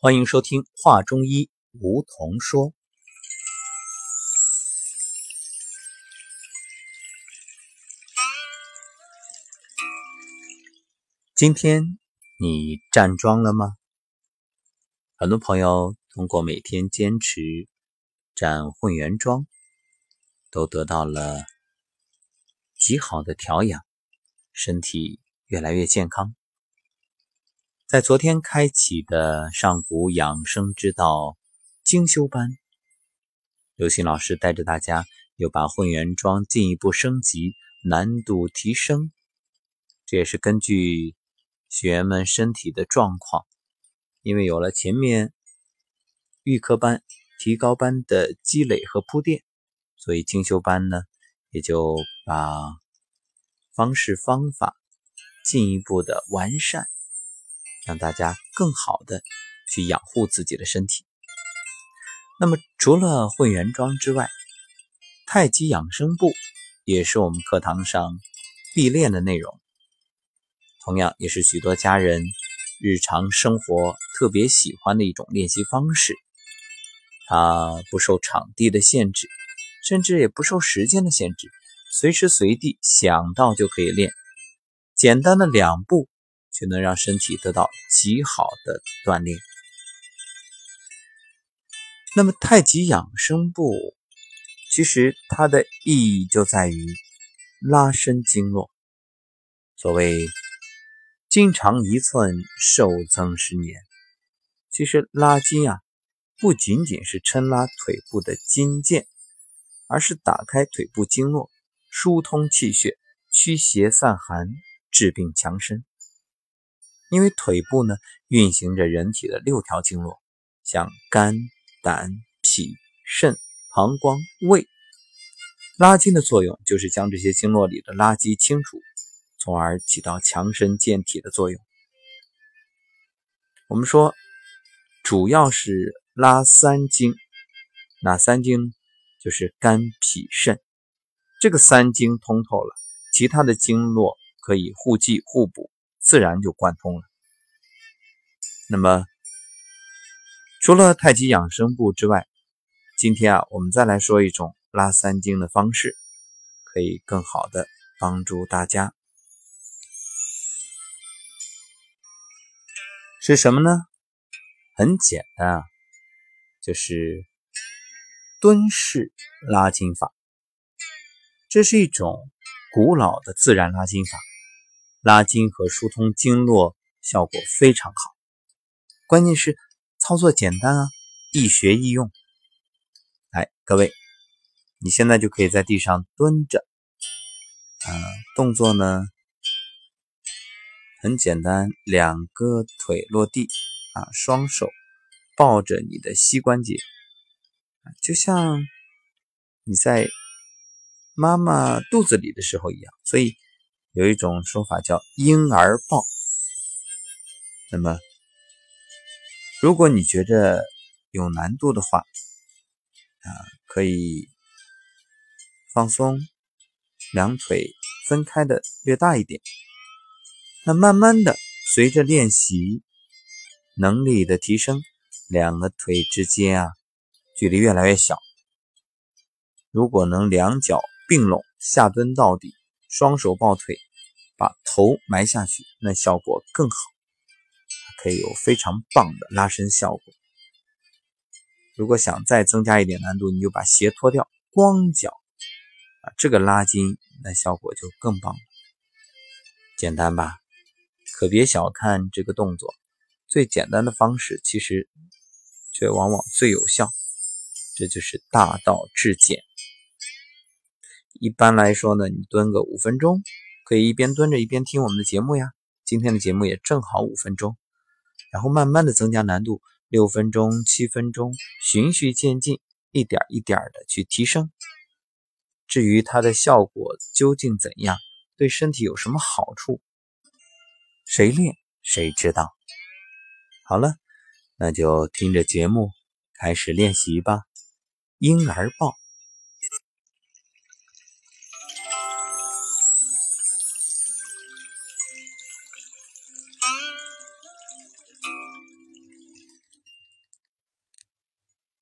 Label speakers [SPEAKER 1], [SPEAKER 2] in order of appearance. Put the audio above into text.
[SPEAKER 1] 欢迎收听《画中医》，梧桐说。今天你站桩了吗？很多朋友通过每天坚持站混元桩，都得到了极好的调养，身体越来越健康。在昨天开启的上古养生之道精修班，刘星老师带着大家又把混元桩进一步升级，难度提升。这也是根据学员们身体的状况，因为有了前面预科班、提高班的积累和铺垫，所以精修班呢也就把方式方法进一步的完善。让大家更好的去养护自己的身体。那么，除了混元桩之外，太极养生步也是我们课堂上必练的内容，同样也是许多家人日常生活特别喜欢的一种练习方式。它不受场地的限制，甚至也不受时间的限制，随时随地想到就可以练。简单的两步。就能让身体得到极好的锻炼。那么太极养生步，其实它的意义就在于拉伸经络。所谓“筋长一寸，寿增十年”，其实拉筋啊，不仅仅是抻拉腿部的筋腱，而是打开腿部经络，疏通气血，驱邪散寒，治病强身。因为腿部呢运行着人体的六条经络，像肝、胆、脾、肾、膀胱、胃，拉筋的作用就是将这些经络里的垃圾清除，从而起到强身健体的作用。我们说，主要是拉三经，哪三经？就是肝、脾、肾。这个三经通透了，其他的经络可以互济互补。自然就贯通了。那么，除了太极养生步之外，今天啊，我们再来说一种拉三经的方式，可以更好的帮助大家。是什么呢？很简单啊，就是蹲式拉筋法。这是一种古老的自然拉筋法。拉筋和疏通经络效果非常好，关键是操作简单啊，易学易用。来，各位，你现在就可以在地上蹲着，啊，动作呢很简单，两个腿落地，啊，双手抱着你的膝关节，就像你在妈妈肚子里的时候一样，所以。有一种说法叫“婴儿抱”，那么，如果你觉得有难度的话，啊，可以放松，两腿分开的略大一点。那慢慢的，随着练习能力的提升，两个腿之间啊，距离越来越小。如果能两脚并拢下蹲到底。双手抱腿，把头埋下去，那效果更好，可以有非常棒的拉伸效果。如果想再增加一点难度，你就把鞋脱掉，光脚啊，这个拉筋那效果就更棒了。简单吧？可别小看这个动作，最简单的方式其实却往往最有效，这就是大道至简。一般来说呢，你蹲个五分钟，可以一边蹲着一边听我们的节目呀。今天的节目也正好五分钟，然后慢慢的增加难度，六分钟、七分钟，循序渐进，一点一点的去提升。至于它的效果究竟怎样，对身体有什么好处，谁练谁知道。好了，那就听着节目开始练习吧。婴儿抱。